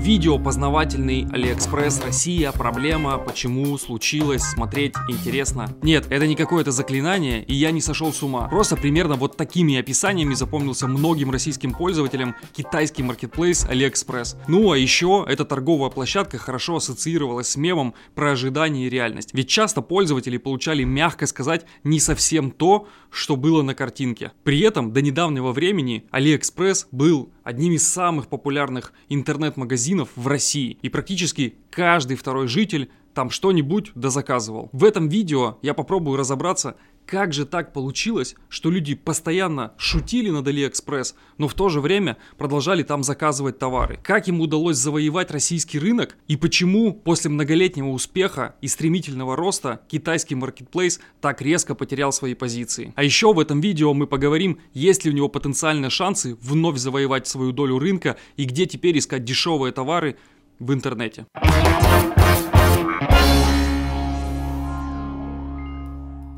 Видео познавательный Алиэкспресс Россия, проблема, почему, случилось, смотреть интересно. Нет, это не какое-то заклинание, и я не сошел с ума. Просто примерно вот такими описаниями запомнился многим российским пользователям китайский маркетплейс Алиэкспресс. Ну а еще эта торговая площадка хорошо ассоциировалась с мемом про ожидание и реальность. Ведь часто пользователи получали, мягко сказать, не совсем то, что было на картинке. При этом до недавнего времени Алиэкспресс был одним из самых популярных интернет-магазинов в России. И практически каждый второй житель там что-нибудь дозаказывал. В этом видео я попробую разобраться, как же так получилось, что люди постоянно шутили над Алиэкспресс, но в то же время продолжали там заказывать товары? Как им удалось завоевать российский рынок и почему после многолетнего успеха и стремительного роста китайский маркетплейс так резко потерял свои позиции? А еще в этом видео мы поговорим, есть ли у него потенциальные шансы вновь завоевать свою долю рынка и где теперь искать дешевые товары в интернете.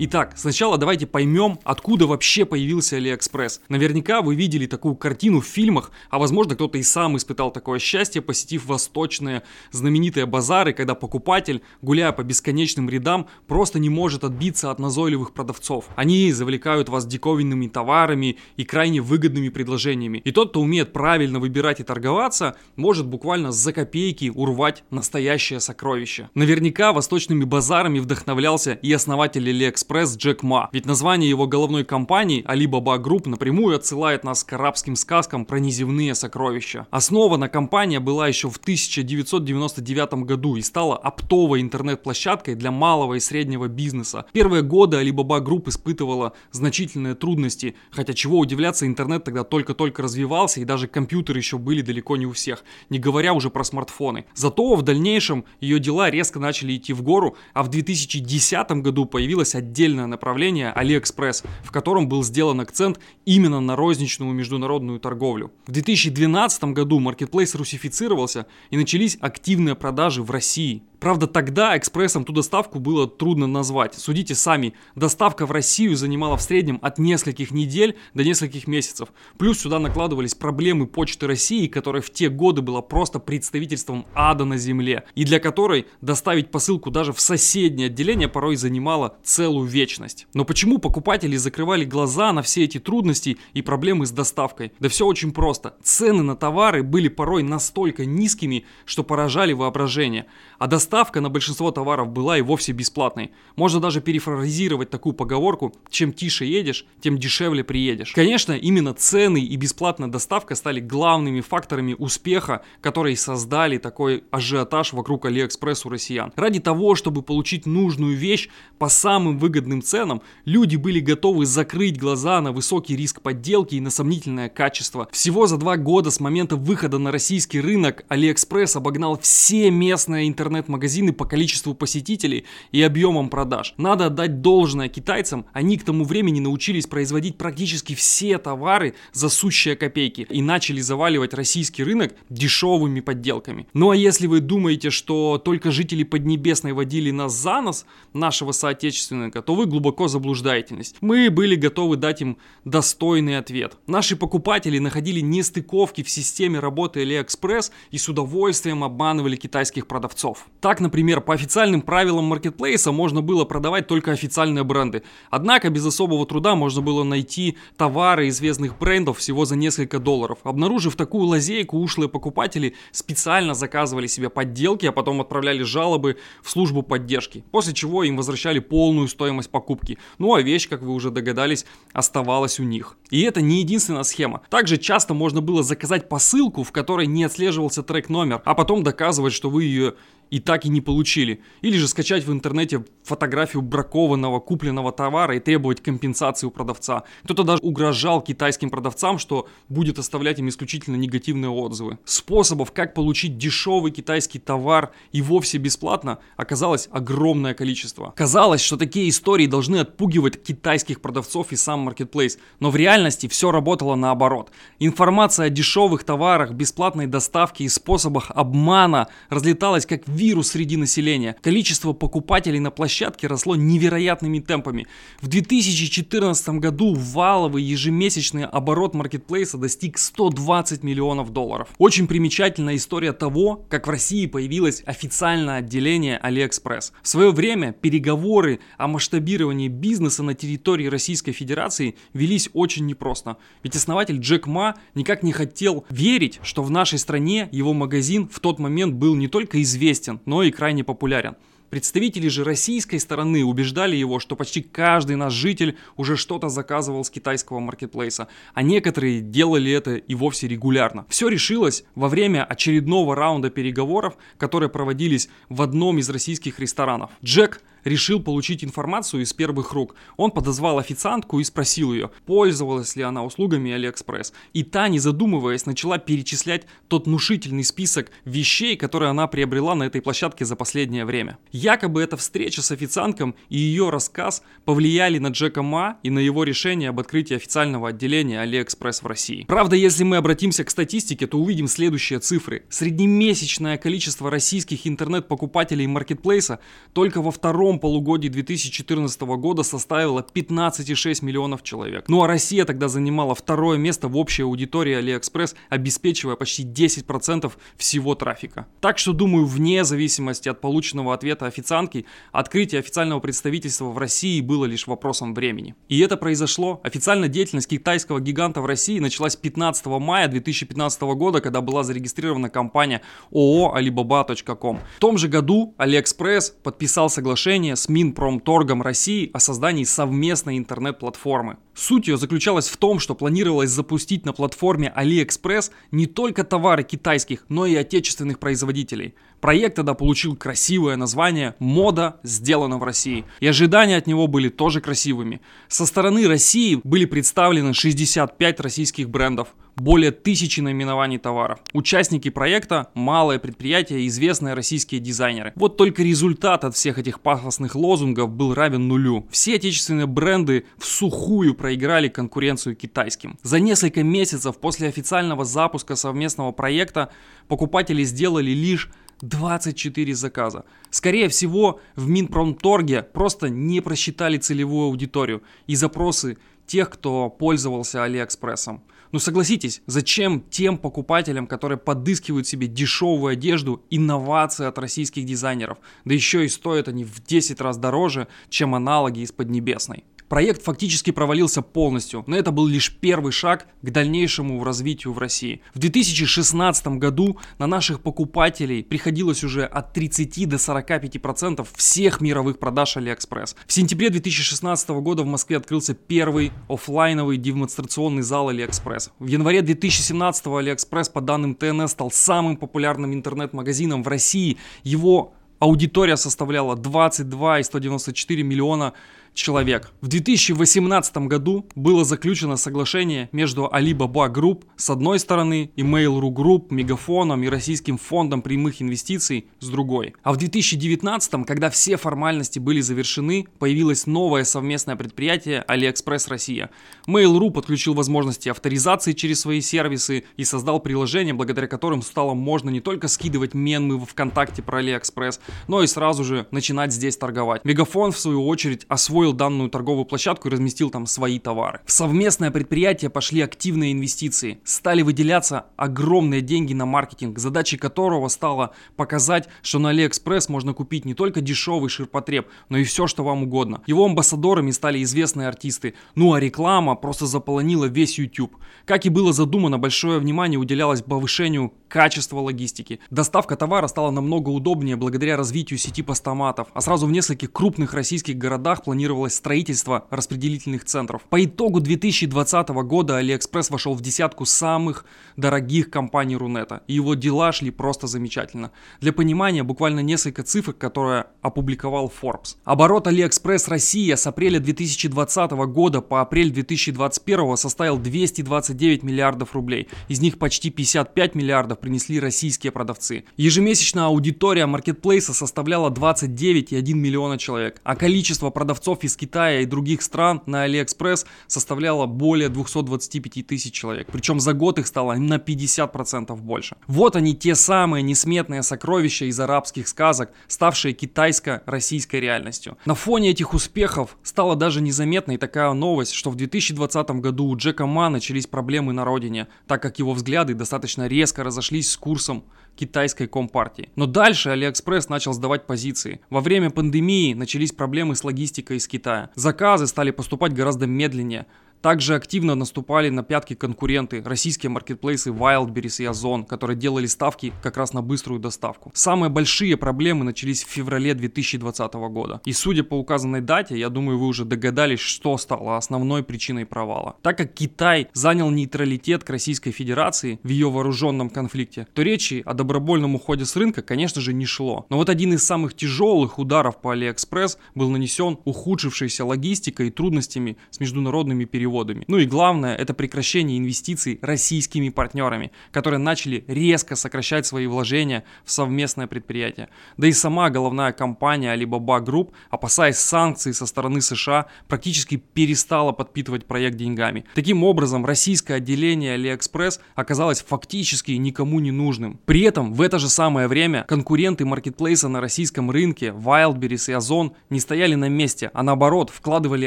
Итак, сначала давайте поймем, откуда вообще появился Алиэкспресс. Наверняка вы видели такую картину в фильмах, а возможно кто-то и сам испытал такое счастье, посетив восточные знаменитые базары, когда покупатель, гуляя по бесконечным рядам, просто не может отбиться от назойливых продавцов. Они завлекают вас диковинными товарами и крайне выгодными предложениями. И тот, кто умеет правильно выбирать и торговаться, может буквально за копейки урвать настоящее сокровище. Наверняка восточными базарами вдохновлялся и основатель Алиэкспресс Экспресс Джек Ма. Ведь название его головной компании Alibaba Group напрямую отсылает нас к арабским сказкам про неземные сокровища. Основана компания была еще в 1999 году и стала оптовой интернет-площадкой для малого и среднего бизнеса. Первые годы Alibaba Group испытывала значительные трудности, хотя чего удивляться, интернет тогда только-только развивался и даже компьютеры еще были далеко не у всех, не говоря уже про смартфоны. Зато в дальнейшем ее дела резко начали идти в гору, а в 2010 году появилась отдельная отдельное направление AliExpress, в котором был сделан акцент именно на розничную международную торговлю. В 2012 году маркетплейс русифицировался и начались активные продажи в России. Правда, тогда экспрессом ту доставку было трудно назвать. Судите сами, доставка в Россию занимала в среднем от нескольких недель до нескольких месяцев. Плюс сюда накладывались проблемы Почты России, которая в те годы была просто представительством ада на земле, и для которой доставить посылку даже в соседнее отделение порой занимало целую вечность. Но почему покупатели закрывали глаза на все эти трудности и проблемы с доставкой? Да все очень просто. Цены на товары были порой настолько низкими, что поражали воображение. А доставка доставка на большинство товаров была и вовсе бесплатной. Можно даже перефразировать такую поговорку «чем тише едешь, тем дешевле приедешь». Конечно, именно цены и бесплатная доставка стали главными факторами успеха, которые создали такой ажиотаж вокруг Алиэкспресс у россиян. Ради того, чтобы получить нужную вещь по самым выгодным ценам, люди были готовы закрыть глаза на высокий риск подделки и на сомнительное качество. Всего за два года с момента выхода на российский рынок Алиэкспресс обогнал все местные интернет-магазины магазины по количеству посетителей и объемам продаж. Надо отдать должное китайцам, они к тому времени научились производить практически все товары за сущие копейки и начали заваливать российский рынок дешевыми подделками. Ну а если вы думаете, что только жители Поднебесной водили нас за нос, нашего соотечественника, то вы глубоко заблуждаетесь. Мы были готовы дать им достойный ответ. Наши покупатели находили нестыковки в системе работы AliExpress и с удовольствием обманывали китайских продавцов. Так, например, по официальным правилам маркетплейса можно было продавать только официальные бренды. Однако без особого труда можно было найти товары известных брендов всего за несколько долларов. Обнаружив такую лазейку, ушлые покупатели специально заказывали себе подделки, а потом отправляли жалобы в службу поддержки, после чего им возвращали полную стоимость покупки. Ну а вещь, как вы уже догадались, оставалась у них. И это не единственная схема. Также часто можно было заказать посылку, в которой не отслеживался трек-номер, а потом доказывать, что вы ее и так и не получили. Или же скачать в интернете фотографию бракованного купленного товара и требовать компенсации у продавца. Кто-то даже угрожал китайским продавцам, что будет оставлять им исключительно негативные отзывы. Способов, как получить дешевый китайский товар и вовсе бесплатно, оказалось огромное количество. Казалось, что такие истории должны отпугивать китайских продавцов и сам маркетплейс, но в реальности все работало наоборот. Информация о дешевых товарах, бесплатной доставке и способах обмана разлеталась как вирус среди населения. Количество покупателей на площадке росло невероятными темпами. В 2014 году валовый ежемесячный оборот маркетплейса достиг 120 миллионов долларов. Очень примечательная история того, как в России появилось официальное отделение AliExpress. В свое время переговоры о масштабировании бизнеса на территории Российской Федерации велись очень непросто. Ведь основатель Джек Ма никак не хотел верить, что в нашей стране его магазин в тот момент был не только известен, но и крайне популярен. Представители же российской стороны убеждали его, что почти каждый наш житель уже что-то заказывал с китайского маркетплейса, а некоторые делали это и вовсе регулярно. Все решилось во время очередного раунда переговоров, которые проводились в одном из российских ресторанов. Джек решил получить информацию из первых рук. Он подозвал официантку и спросил ее, пользовалась ли она услугами AliExpress. И та, не задумываясь, начала перечислять тот внушительный список вещей, которые она приобрела на этой площадке за последнее время. Якобы эта встреча с официантком и ее рассказ повлияли на Джека Ма и на его решение об открытии официального отделения AliExpress в России. Правда, если мы обратимся к статистике, то увидим следующие цифры. Среднемесячное количество российских интернет-покупателей маркетплейса только во втором полугодии 2014 года составила 15,6 миллионов человек. Ну а Россия тогда занимала второе место в общей аудитории AliExpress, обеспечивая почти 10% всего трафика. Так что думаю, вне зависимости от полученного ответа официантки, открытие официального представительства в России было лишь вопросом времени. И это произошло. Официальная деятельность китайского гиганта в России началась 15 мая 2015 года, когда была зарегистрирована компания ООО Alibaba.com. В том же году AliExpress подписал соглашение соглашение с Минпромторгом России о создании совместной интернет-платформы. Суть ее заключалась в том, что планировалось запустить на платформе AliExpress не только товары китайских, но и отечественных производителей. Проект тогда получил красивое название «Мода сделана в России». И ожидания от него были тоже красивыми. Со стороны России были представлены 65 российских брендов, более тысячи наименований товаров. Участники проекта – малое предприятие известные российские дизайнеры. Вот только результат от всех этих пафосных лозунгов был равен нулю. Все отечественные бренды в сухую проиграли конкуренцию китайским. За несколько месяцев после официального запуска совместного проекта покупатели сделали лишь 24 заказа. Скорее всего, в Минпромторге просто не просчитали целевую аудиторию и запросы тех, кто пользовался Алиэкспрессом. Ну согласитесь, зачем тем покупателям, которые подыскивают себе дешевую одежду, инновации от российских дизайнеров? Да еще и стоят они в 10 раз дороже, чем аналоги из Поднебесной. Проект фактически провалился полностью, но это был лишь первый шаг к дальнейшему развитию в России. В 2016 году на наших покупателей приходилось уже от 30 до 45% всех мировых продаж AliExpress. В сентябре 2016 года в Москве открылся первый офлайновый демонстрационный зал AliExpress. В январе 2017 AliExpress по данным ТНС стал самым популярным интернет-магазином в России. Его аудитория составляла 22,194 миллиона человек. В 2018 году было заключено соглашение между Alibaba Group с одной стороны и Mail.ru Group, Мегафоном и Российским фондом прямых инвестиций с другой. А в 2019, когда все формальности были завершены, появилось новое совместное предприятие AliExpress Россия. Mail.ru подключил возможности авторизации через свои сервисы и создал приложение, благодаря которым стало можно не только скидывать мемы в ВКонтакте про AliExpress, но и сразу же начинать здесь торговать. Мегафон, в свою очередь, освоил освоил данную торговую площадку и разместил там свои товары. В совместное предприятие пошли активные инвестиции. Стали выделяться огромные деньги на маркетинг, задачей которого стало показать, что на Алиэкспресс можно купить не только дешевый ширпотреб, но и все, что вам угодно. Его амбассадорами стали известные артисты. Ну а реклама просто заполонила весь YouTube. Как и было задумано, большое внимание уделялось повышению качества логистики. Доставка товара стала намного удобнее благодаря развитию сети постаматов, а сразу в нескольких крупных российских городах планировалось строительство распределительных центров. По итогу 2020 года AliExpress вошел в десятку самых дорогих компаний Рунета. И его дела шли просто замечательно. Для понимания буквально несколько цифр, которые опубликовал Forbes. Оборот AliExpress Россия с апреля 2020 года по апрель 2021 составил 229 миллиардов рублей. Из них почти 55 миллиардов принесли российские продавцы. Ежемесячная аудитория маркетплейса составляла 29,1 миллиона человек, а количество продавцов из Китая и других стран на AliExpress составляло более 225 тысяч человек. Причем за год их стало на 50% больше. Вот они те самые несметные сокровища из арабских сказок, ставшие китайско-российской реальностью. На фоне этих успехов стала даже незаметной такая новость, что в 2020 году у Джека Ма начались проблемы на родине, так как его взгляды достаточно резко разошлись с курсом китайской компартии. Но дальше Алиэкспресс начал сдавать позиции. Во время пандемии начались проблемы с логистикой из Китая. Заказы стали поступать гораздо медленнее. Также активно наступали на пятки конкуренты, российские маркетплейсы Wildberries и Озон, которые делали ставки как раз на быструю доставку. Самые большие проблемы начались в феврале 2020 года. И судя по указанной дате, я думаю, вы уже догадались, что стало основной причиной провала. Так как Китай занял нейтралитет к Российской Федерации в ее вооруженном конфликте, то речи о добровольном уходе с рынка, конечно же, не шло. Но вот один из самых тяжелых ударов по Алиэкспресс был нанесен ухудшившейся логистикой и трудностями с международными переводами переводами. Ну и главное, это прекращение инвестиций российскими партнерами, которые начали резко сокращать свои вложения в совместное предприятие. Да и сама головная компания Alibaba Group, опасаясь санкций со стороны США, практически перестала подпитывать проект деньгами. Таким образом, российское отделение AliExpress оказалось фактически никому не нужным. При этом в это же самое время конкуренты маркетплейса на российском рынке Wildberries и Озон не стояли на месте, а наоборот вкладывали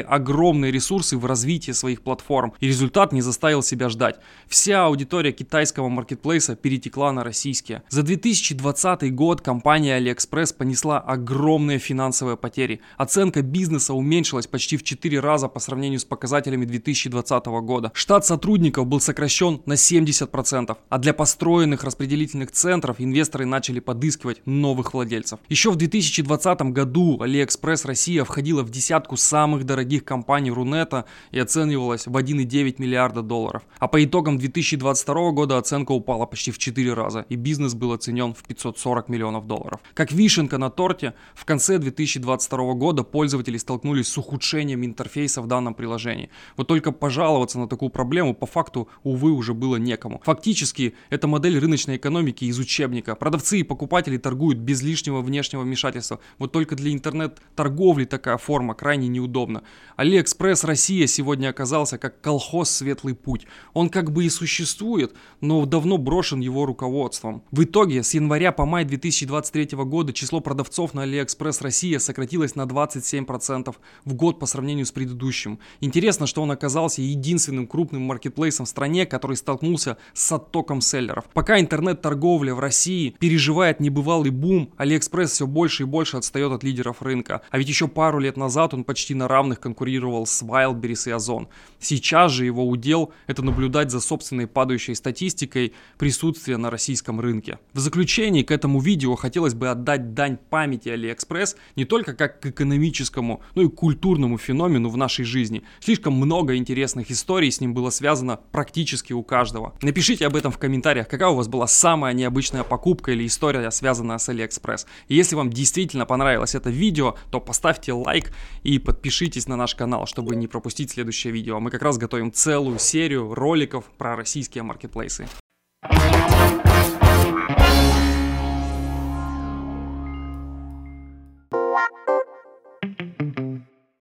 огромные ресурсы в развитие своих своих платформ, и результат не заставил себя ждать. Вся аудитория китайского маркетплейса перетекла на российские. За 2020 год компания AliExpress понесла огромные финансовые потери. Оценка бизнеса уменьшилась почти в 4 раза по сравнению с показателями 2020 года. Штат сотрудников был сокращен на 70%, а для построенных распределительных центров инвесторы начали подыскивать новых владельцев. Еще в 2020 году AliExpress Россия входила в десятку самых дорогих компаний Рунета и оценивала оценивалась в 1,9 миллиарда долларов. А по итогам 2022 года оценка упала почти в 4 раза, и бизнес был оценен в 540 миллионов долларов. Как вишенка на торте, в конце 2022 года пользователи столкнулись с ухудшением интерфейса в данном приложении. Вот только пожаловаться на такую проблему по факту, увы, уже было некому. Фактически, это модель рыночной экономики из учебника. Продавцы и покупатели торгуют без лишнего внешнего вмешательства. Вот только для интернет-торговли такая форма крайне неудобна. Алиэкспресс Россия сегодня оказалась оказался как колхоз «Светлый путь». Он как бы и существует, но давно брошен его руководством. В итоге с января по май 2023 года число продавцов на AliExpress Россия сократилось на 27% в год по сравнению с предыдущим. Интересно, что он оказался единственным крупным маркетплейсом в стране, который столкнулся с оттоком селлеров. Пока интернет-торговля в России переживает небывалый бум, AliExpress все больше и больше отстает от лидеров рынка. А ведь еще пару лет назад он почти на равных конкурировал с Wildberries и Озон. Сейчас же его удел – это наблюдать за собственной падающей статистикой присутствия на российском рынке. В заключении к этому видео хотелось бы отдать дань памяти AliExpress не только как к экономическому, но и культурному феномену в нашей жизни. Слишком много интересных историй с ним было связано практически у каждого. Напишите об этом в комментариях, какая у вас была самая необычная покупка или история, связанная с AliExpress. И если вам действительно понравилось это видео, то поставьте лайк и подпишитесь на наш канал, чтобы не пропустить следующее видео видео. Мы как раз готовим целую серию роликов про российские маркетплейсы.